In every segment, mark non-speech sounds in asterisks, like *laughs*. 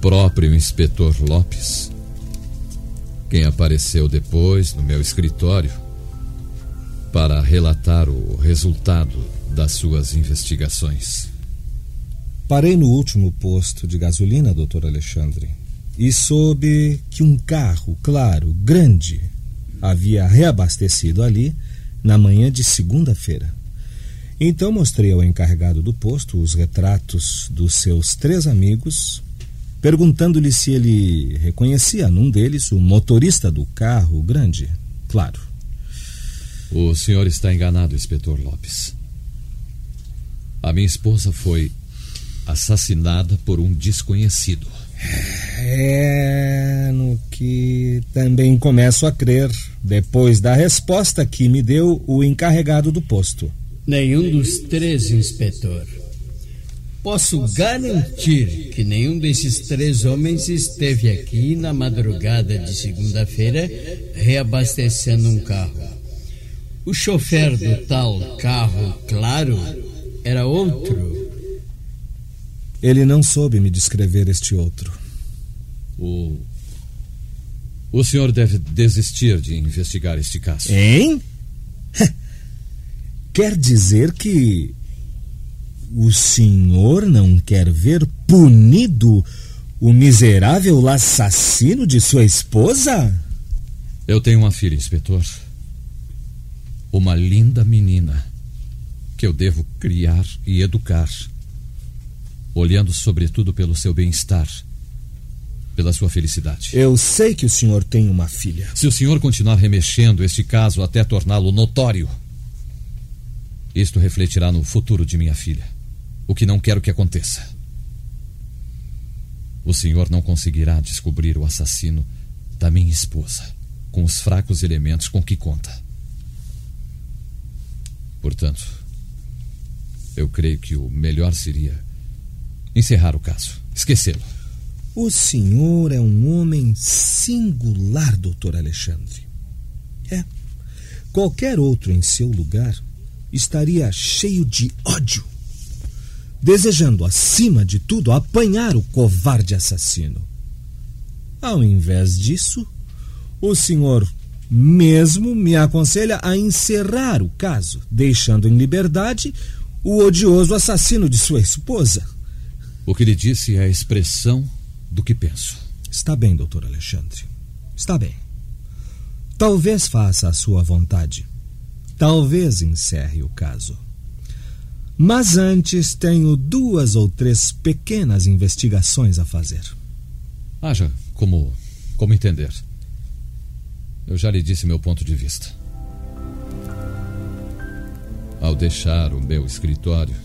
Próprio inspetor Lopes quem apareceu depois no meu escritório para relatar o resultado das suas investigações. Parei no último posto de gasolina, doutor Alexandre, e soube que um carro, claro, grande, havia reabastecido ali na manhã de segunda-feira. Então mostrei ao encarregado do posto os retratos dos seus três amigos, perguntando-lhe se ele reconhecia num deles o motorista do carro grande. Claro. O senhor está enganado, inspetor Lopes. A minha esposa foi assassinada por um desconhecido. É no que também começo a crer, depois da resposta que me deu o encarregado do posto. Nenhum dos três, inspetor. Posso garantir que nenhum desses três homens esteve aqui na madrugada de segunda-feira reabastecendo um carro. O chofer do tal carro, claro, era outro. Ele não soube me descrever este outro. O. O senhor deve desistir de investigar este caso. Hein? *laughs* Quer dizer que o senhor não quer ver punido o miserável assassino de sua esposa? Eu tenho uma filha, inspetor. Uma linda menina que eu devo criar e educar, olhando sobretudo pelo seu bem-estar, pela sua felicidade. Eu sei que o senhor tem uma filha. Se o senhor continuar remexendo este caso até torná-lo notório, isto refletirá no futuro de minha filha. O que não quero que aconteça. O senhor não conseguirá descobrir o assassino da minha esposa com os fracos elementos com que conta. Portanto, eu creio que o melhor seria encerrar o caso, esquecê-lo. O senhor é um homem singular, doutor Alexandre. É. Qualquer outro em seu lugar estaria cheio de ódio, desejando, acima de tudo, apanhar o covarde assassino. Ao invés disso, o senhor mesmo me aconselha a encerrar o caso, deixando em liberdade o odioso assassino de sua esposa. O que lhe disse é a expressão do que penso. Está bem, doutor Alexandre. Está bem. Talvez faça a sua vontade. Talvez encerre o caso. Mas antes tenho duas ou três pequenas investigações a fazer. Haja como, como entender. Eu já lhe disse meu ponto de vista. Ao deixar o meu escritório,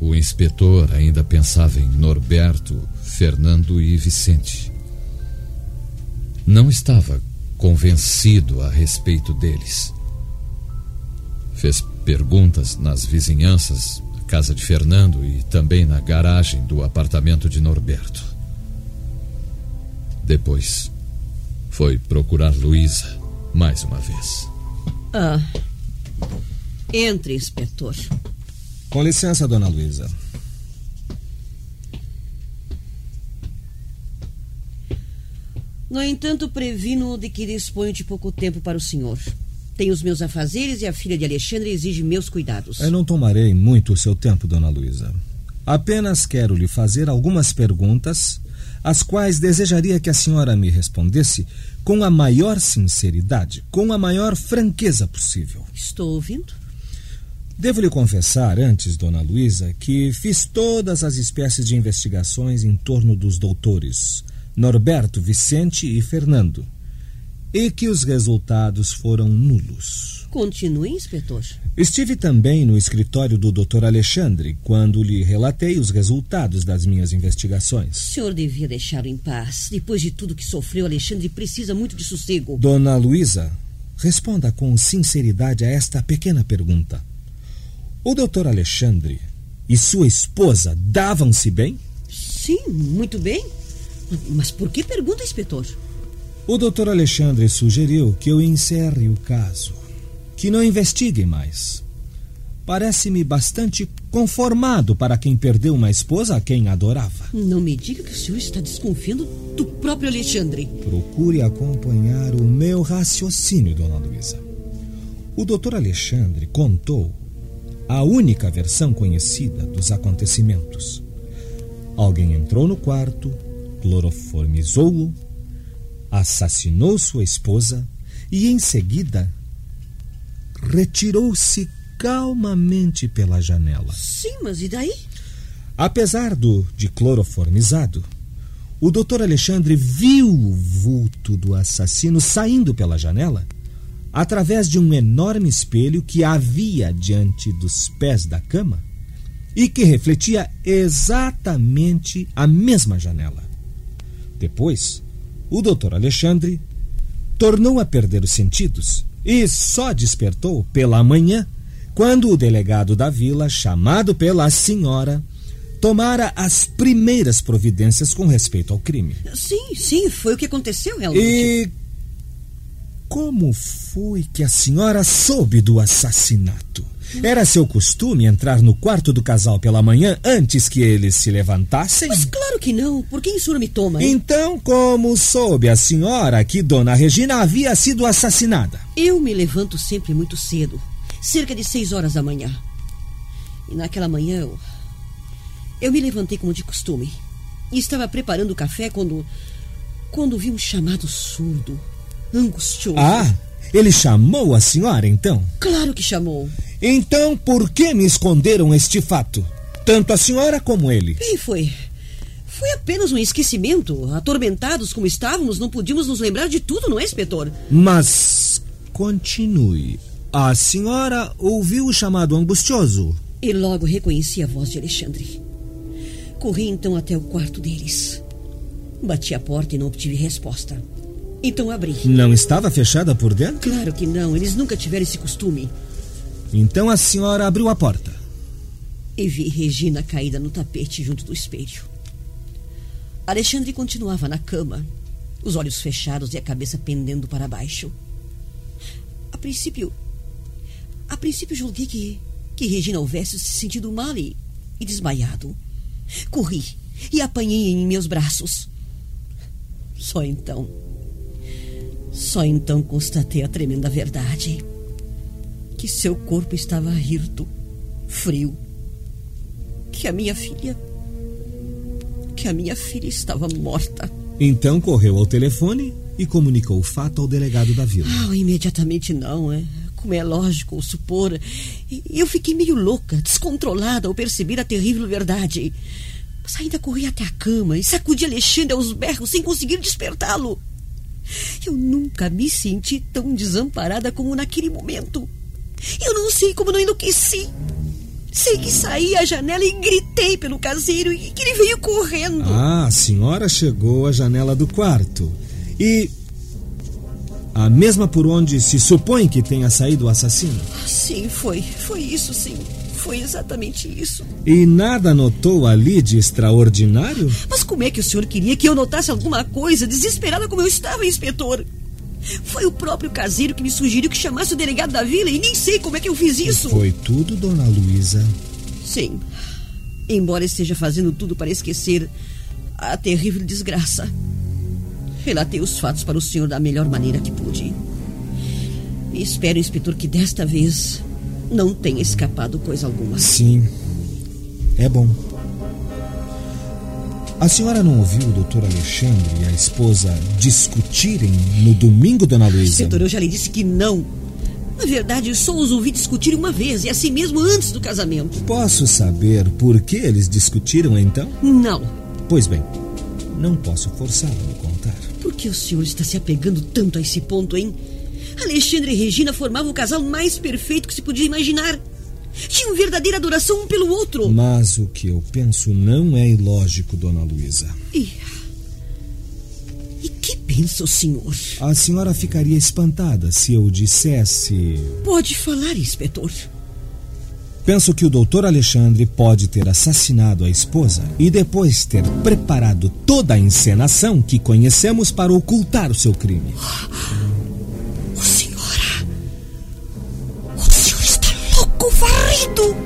o inspetor ainda pensava em Norberto, Fernando e Vicente. Não estava convencido a respeito deles. Fez perguntas nas vizinhanças, na casa de Fernando e também na garagem do apartamento de Norberto. Depois, foi procurar Luísa mais uma vez. Ah. Entre, inspetor. Com licença, dona Luísa. No entanto, previno de que disponho de pouco tempo para o senhor. Tenho os meus afazeres e a filha de Alexandre exige meus cuidados. Eu não tomarei muito o seu tempo, dona Luísa. Apenas quero lhe fazer algumas perguntas, as quais desejaria que a senhora me respondesse com a maior sinceridade, com a maior franqueza possível. Estou ouvindo? Devo lhe confessar antes, dona Luísa, que fiz todas as espécies de investigações em torno dos doutores Norberto, Vicente e Fernando, e que os resultados foram nulos. Continue, inspetor. Estive também no escritório do Dr. Alexandre quando lhe relatei os resultados das minhas investigações. O senhor devia deixá-lo em paz. Depois de tudo que sofreu, Alexandre precisa muito de sossego. Dona Luísa, responda com sinceridade a esta pequena pergunta. O doutor Alexandre e sua esposa davam-se bem? Sim, muito bem. Mas por que pergunta, inspetor? O doutor Alexandre sugeriu que eu encerre o caso, que não investigue mais. Parece-me bastante conformado para quem perdeu uma esposa a quem adorava. Não me diga que o senhor está desconfiando do próprio Alexandre. Procure acompanhar o meu raciocínio, dona Luísa. O doutor Alexandre contou a única versão conhecida dos acontecimentos. Alguém entrou no quarto, cloroformizou-o, assassinou sua esposa e, em seguida, retirou-se calmamente pela janela. Sim, mas e daí? Apesar do de cloroformizado, o doutor Alexandre viu o vulto do assassino saindo pela janela através de um enorme espelho que havia diante dos pés da cama e que refletia exatamente a mesma janela. Depois, o doutor Alexandre tornou a perder os sentidos e só despertou pela manhã quando o delegado da vila, chamado pela senhora, tomara as primeiras providências com respeito ao crime. Sim, sim, foi o que aconteceu realmente. E como foi que a senhora soube do assassinato? Era seu costume entrar no quarto do casal pela manhã antes que eles se levantassem? Mas claro que não. Por que o senhor me toma? Hein? Então, como soube a senhora que Dona Regina havia sido assassinada? Eu me levanto sempre muito cedo, cerca de seis horas da manhã. E naquela manhã eu. Eu me levantei como de costume. E estava preparando o café quando. Quando vi um chamado surdo angustioso. Ah, ele chamou a senhora então? Claro que chamou. Então por que me esconderam este fato? Tanto a senhora como ele. E foi. Foi apenas um esquecimento. Atormentados como estávamos, não podíamos nos lembrar de tudo, não é, inspetor? Mas continue. A senhora ouviu o chamado angustioso? E logo reconheci a voz de Alexandre. Corri então até o quarto deles. Bati a porta e não obtive resposta. Então abri. Não estava fechada por dentro? Claro que não, eles nunca tiveram esse costume. Então a senhora abriu a porta. E vi Regina caída no tapete junto do espelho. Alexandre continuava na cama, os olhos fechados e a cabeça pendendo para baixo. A princípio. A princípio julguei que, que Regina houvesse se sentido mal e, e desmaiado. Corri e apanhei em meus braços. Só então. Só então constatei a tremenda verdade. Que seu corpo estava hirto, frio. Que a minha filha. Que a minha filha estava morta. Então correu ao telefone e comunicou o fato ao delegado da vila. Ah, imediatamente não, é. Como é lógico supor. Eu fiquei meio louca, descontrolada ao perceber a terrível verdade. Mas ainda corri até a cama e sacudi Alexandre aos berros sem conseguir despertá-lo. Eu nunca me senti tão desamparada como naquele momento. Eu não sei como não enlouqueci. Sei que saí à janela e gritei pelo caseiro e que ele veio correndo. Ah, a senhora chegou à janela do quarto. E. A mesma por onde se supõe que tenha saído o assassino? Sim, foi. Foi isso, sim. Foi exatamente isso. E nada notou ali de extraordinário? Mas como é que o senhor queria que eu notasse alguma coisa, desesperada como eu estava, inspetor? Foi o próprio caseiro que me sugeriu que chamasse o delegado da vila e nem sei como é que eu fiz isso. Foi tudo, dona Luísa. Sim. Embora esteja fazendo tudo para esquecer a terrível desgraça. Relatei os fatos para o senhor da melhor maneira que pude. E espero, inspetor, que desta vez não tenha escapado coisa alguma. Sim. É bom. A senhora não ouviu o doutor Alexandre e a esposa discutirem no domingo, dona Luísa? Inspetor, eu já lhe disse que não. Na verdade, só os ouvi discutir uma vez, e assim mesmo antes do casamento. Posso saber por que eles discutiram então? Não. Pois bem, não posso forçá-lo a me contar. Por que o senhor está se apegando tanto a esse ponto, hein? Alexandre e Regina formavam o casal mais perfeito que se podia imaginar. Tinham verdadeira adoração um pelo outro. Mas o que eu penso não é ilógico, dona Luísa. E... e que pensa o senhor? A senhora ficaria espantada se eu dissesse. Pode falar, inspetor. Penso que o doutor Alexandre pode ter assassinado a esposa e depois ter preparado toda a encenação que conhecemos para ocultar o seu crime. pitou.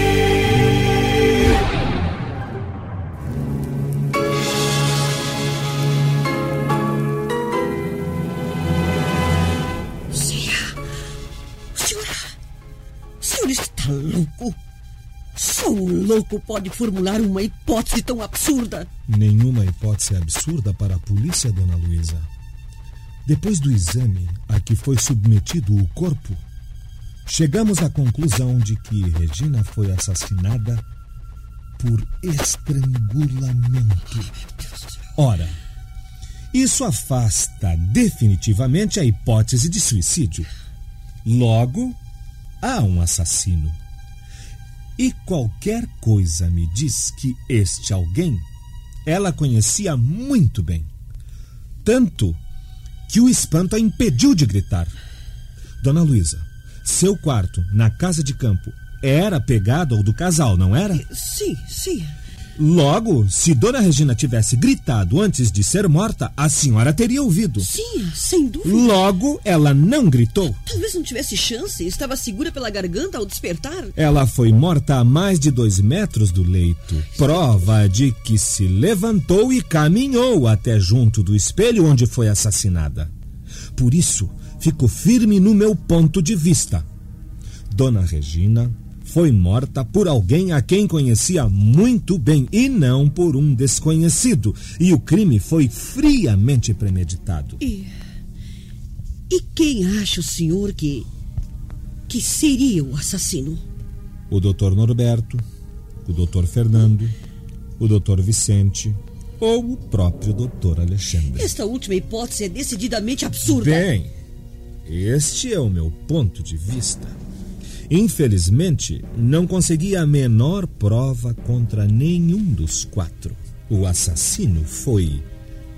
Um louco pode formular uma hipótese tão absurda. Nenhuma hipótese absurda para a polícia, dona Luísa. Depois do exame a que foi submetido o corpo, chegamos à conclusão de que Regina foi assassinada por estrangulamento. Ora, isso afasta definitivamente a hipótese de suicídio. Logo, há um assassino. E qualquer coisa me diz que este alguém ela conhecia muito bem. Tanto que o espanto a impediu de gritar. Dona Luísa, seu quarto na casa de campo era pegado ao do casal, não era? Sim, sim. Logo, se Dona Regina tivesse gritado antes de ser morta, a senhora teria ouvido. Sim, sem dúvida. Logo, ela não gritou. Talvez não tivesse chance, estava segura pela garganta ao despertar. Ela foi morta a mais de dois metros do leito. Prova de que se levantou e caminhou até junto do espelho onde foi assassinada. Por isso, fico firme no meu ponto de vista. Dona Regina foi morta por alguém a quem conhecia muito bem e não por um desconhecido. E o crime foi friamente premeditado. E. E quem acha o senhor que. que seria o assassino? O doutor Norberto, o doutor Fernando, o doutor Vicente ou o próprio doutor Alexandre. Esta última hipótese é decididamente absurda. Bem, este é o meu ponto de vista. Infelizmente, não consegui a menor prova contra nenhum dos quatro. O assassino foi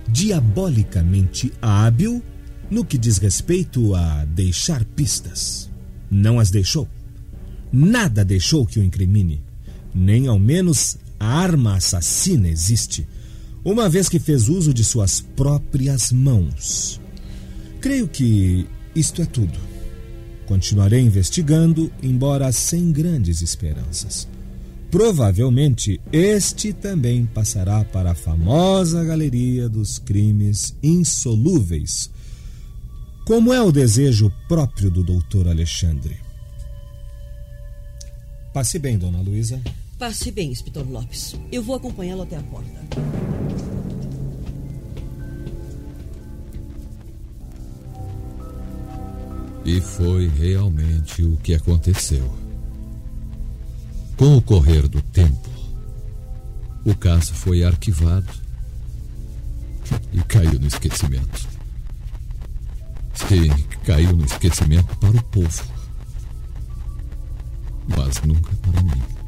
diabolicamente hábil no que diz respeito a deixar pistas. Não as deixou. Nada deixou que o incrimine. Nem ao menos a arma assassina existe, uma vez que fez uso de suas próprias mãos. Creio que isto é tudo. Continuarei investigando, embora sem grandes esperanças. Provavelmente este também passará para a famosa galeria dos crimes insolúveis, como é o desejo próprio do doutor Alexandre. Passe bem, dona Luísa. Passe bem, inspetor Lopes. Eu vou acompanhá-lo até a porta. E foi realmente o que aconteceu. Com o correr do tempo, o caso foi arquivado e caiu no esquecimento. Sim, caiu no esquecimento para o povo, mas nunca para mim.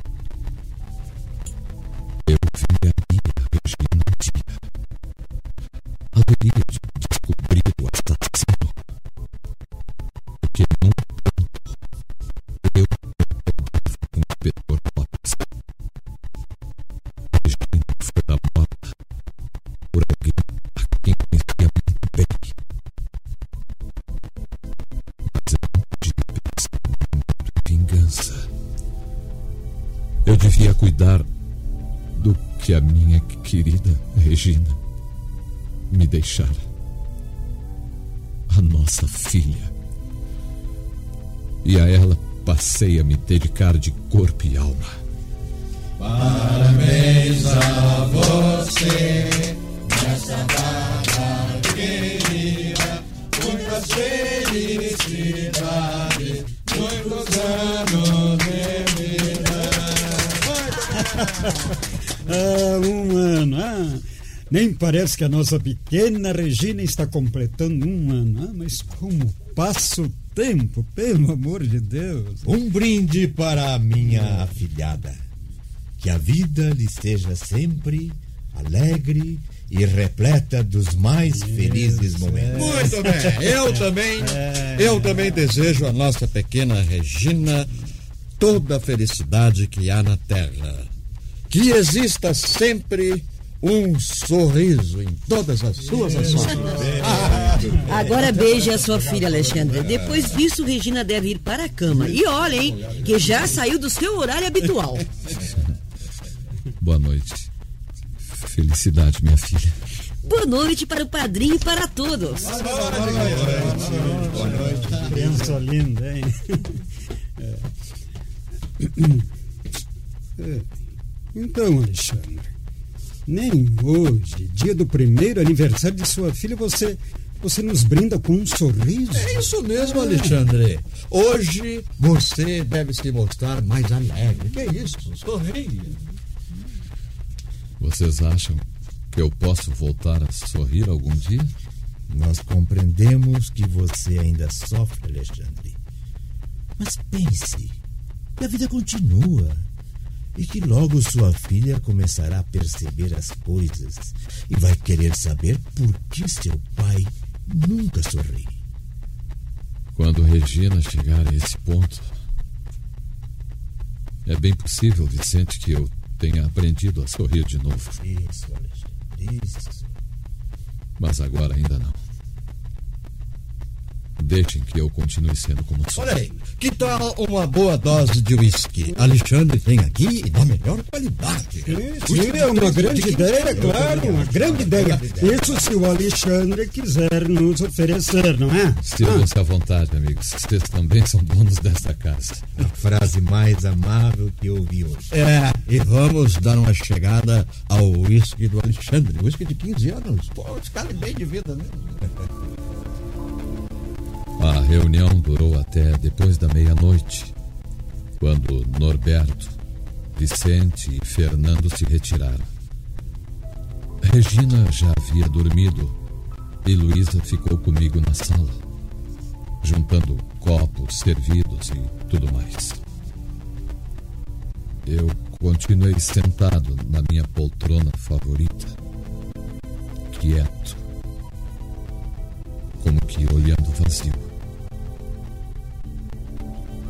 Deixara. A nossa filha. E a ela passei a me dedicar de corpo e alma. Parabéns a você nessa data querida. Muitas felicidades, muitos anos de vida. *laughs* ah, um ano. Ah, nem parece que a nossa pequena Regina está completando um ano. Ah, mas como passa o tempo, pelo amor de Deus. Um brinde para a minha afilhada. Que a vida lhe esteja sempre alegre e repleta dos mais felizes momentos. Muito bem. Eu também, eu também desejo à nossa pequena Regina toda a felicidade que há na terra. Que exista sempre um sorriso em todas as suas ações. *laughs* Agora beije a sua filha, Alexandre. Depois disso, Regina deve ir para a cama. E olha, hein, que já saiu do seu horário habitual. *laughs* Boa noite. Felicidade, minha filha. Boa noite para o padrinho e para todos. Boa noite. Criança linda, hein? É. *clears throat* Então, Alexandre, nem hoje, dia do primeiro aniversário de sua filha, você você nos brinda com um sorriso. É isso mesmo, Alexandre. Hoje você deve se mostrar mais alegre. Que isso? Sorria. Vocês acham que eu posso voltar a sorrir algum dia? Nós compreendemos que você ainda sofre, Alexandre. Mas pense, a vida continua e que logo sua filha começará a perceber as coisas e vai querer saber por que seu pai nunca sorri. Quando Regina chegar a esse ponto, é bem possível, Vicente, que eu tenha aprendido a sorrir de novo. Isso, Alexandre, isso. Mas agora ainda não. Deixem que eu continue sendo como sou. Olha aí, que tal uma boa dose de uísque? Alexandre tem aqui da melhor qualidade. Sim, é uma grande ideia, claro, uma grande ideia. Isso se o Alexandre quiser nos oferecer, não é? Sirvam-se à vontade, amigos. Vocês também são donos desta casa. A frase mais amável que eu ouvi hoje. É, e vamos dar uma chegada ao uísque do Alexandre. Uísque de 15 anos. Pô, esse cara é bem de vida, né? A reunião durou até depois da meia-noite, quando Norberto, Vicente e Fernando se retiraram. Regina já havia dormido e Luísa ficou comigo na sala, juntando copos, servidos e tudo mais. Eu continuei sentado na minha poltrona favorita, quieto, como que olhando vazio.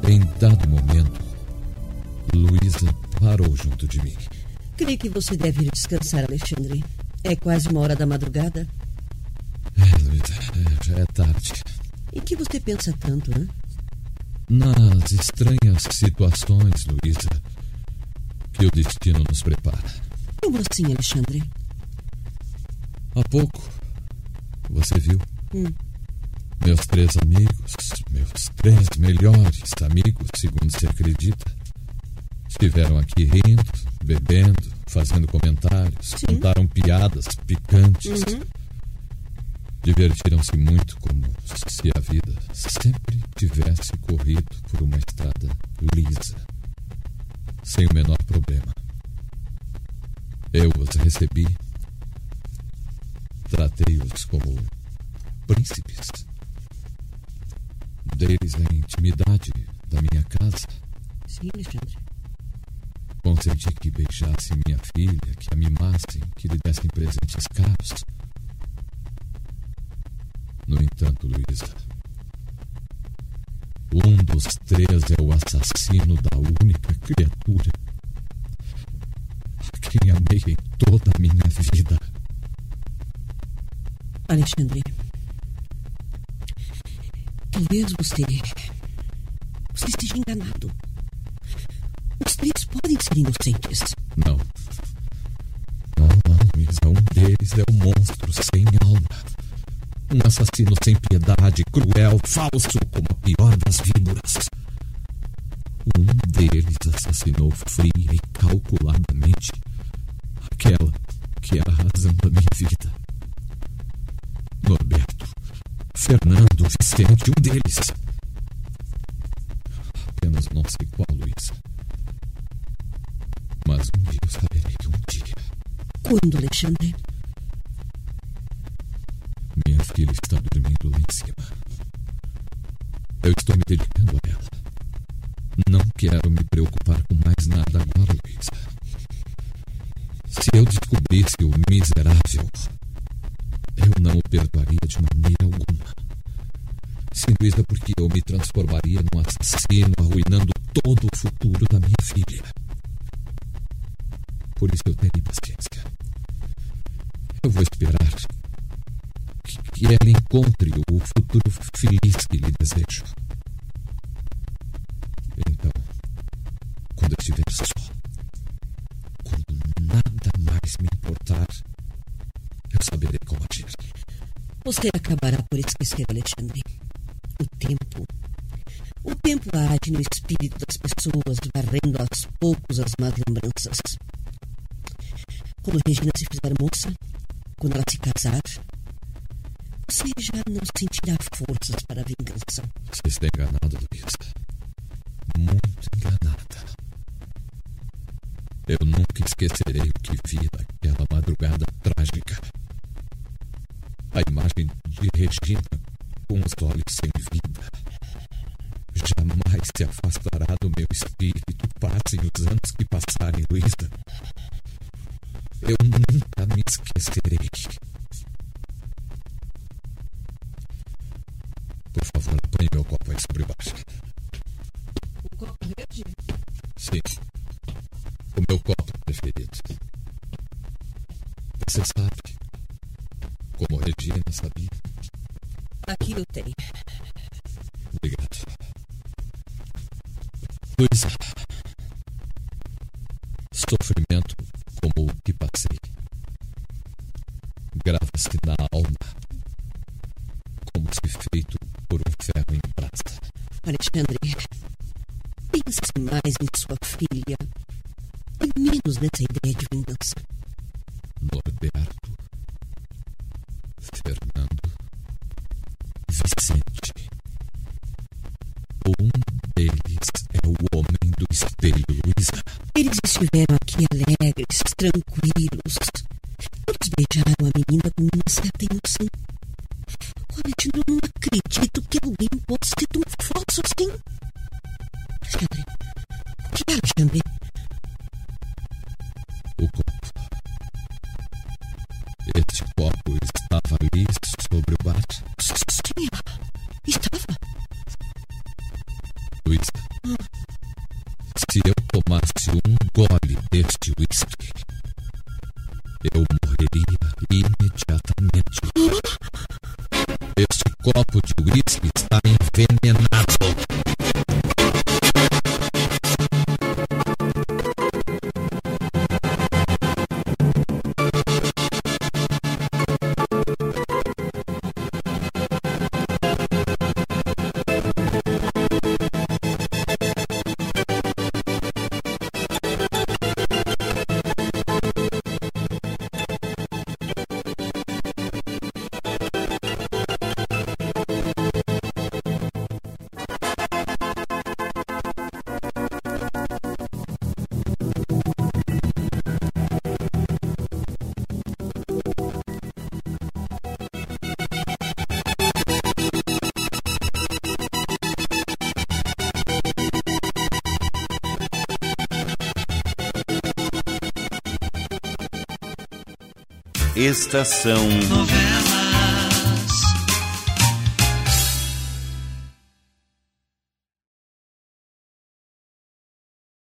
Em dado momento, Luísa parou junto de mim. Creio que você deve ir descansar, Alexandre. É quase uma hora da madrugada. É, Luísa, é, já é tarde. Em que você pensa tanto, né? Nas estranhas situações, Luísa, que o destino nos prepara. Como assim, Alexandre? Há pouco, você viu? Hum. Meus três amigos, meus três melhores amigos, segundo se acredita, estiveram aqui rindo, bebendo, fazendo comentários, Sim. contaram piadas picantes. Uhum. Divertiram-se muito, como se a vida sempre tivesse corrido por uma estrada lisa, sem o menor problema. Eu os recebi, tratei-os como príncipes. Dei-lhes a intimidade da minha casa. Sim, Alexandre. Consenti que beijassem minha filha, que a mimassem, que lhe dessem presentes caros. No entanto, Luísa, um dos três é o assassino da única criatura a quem amei em toda a minha vida. Alexandre. Talvez você. Você esteja enganado. Os três podem ser inocentes. Não. Não, Luísa. Um deles é um monstro sem alma. Um assassino sem piedade, cruel, falso, como a pior das víboras. Um deles assassinou fria e calculadamente aquela que era a razão da minha vida. Fernando, Vicente, um deles. Apenas não sei qual, Luísa. Mas um dia eu saberei, um dia. Quando, Alexandre? Minha filha está dormindo lá em cima. Eu estou me dedicando a ela. Não quero me preocupar com mais nada agora, Luísa. Se eu descobrisse o miserável, eu não o perdoaria de maneira alguma. Sim, Luísa, porque eu me transformaria num assassino, arruinando todo o futuro da minha filha. Por isso eu tenho paciência. Eu vou esperar que, que ela encontre o futuro feliz que lhe desejo. Então, quando eu estiver só, quando nada mais me importar, eu saberei. Você acabará por esquecer, Alexandre. O tempo. O tempo age no espírito das pessoas, varrendo aos poucos as más lembranças. Quando Regina se fizer moça, quando ela se casar, você já não sentirá forças para a vingança. Você está enganada, Luísa. Muito enganada. Eu nunca esquecerei o que vi naquela madrugada trágica a imagem de Regina com os olhos sem vida. Jamais se afastará do meu espírito, passem os anos que passarem, Luísa. Eu nunca me esquecerei. Por favor, ponha meu copo aí sobre baixo. O copo é verde? Sim. O meu copo é preferido. Você sabe Aqui eu tenho. Obrigado. Luísa, estiveram aqui alegres, tranquilos, Estação Novela.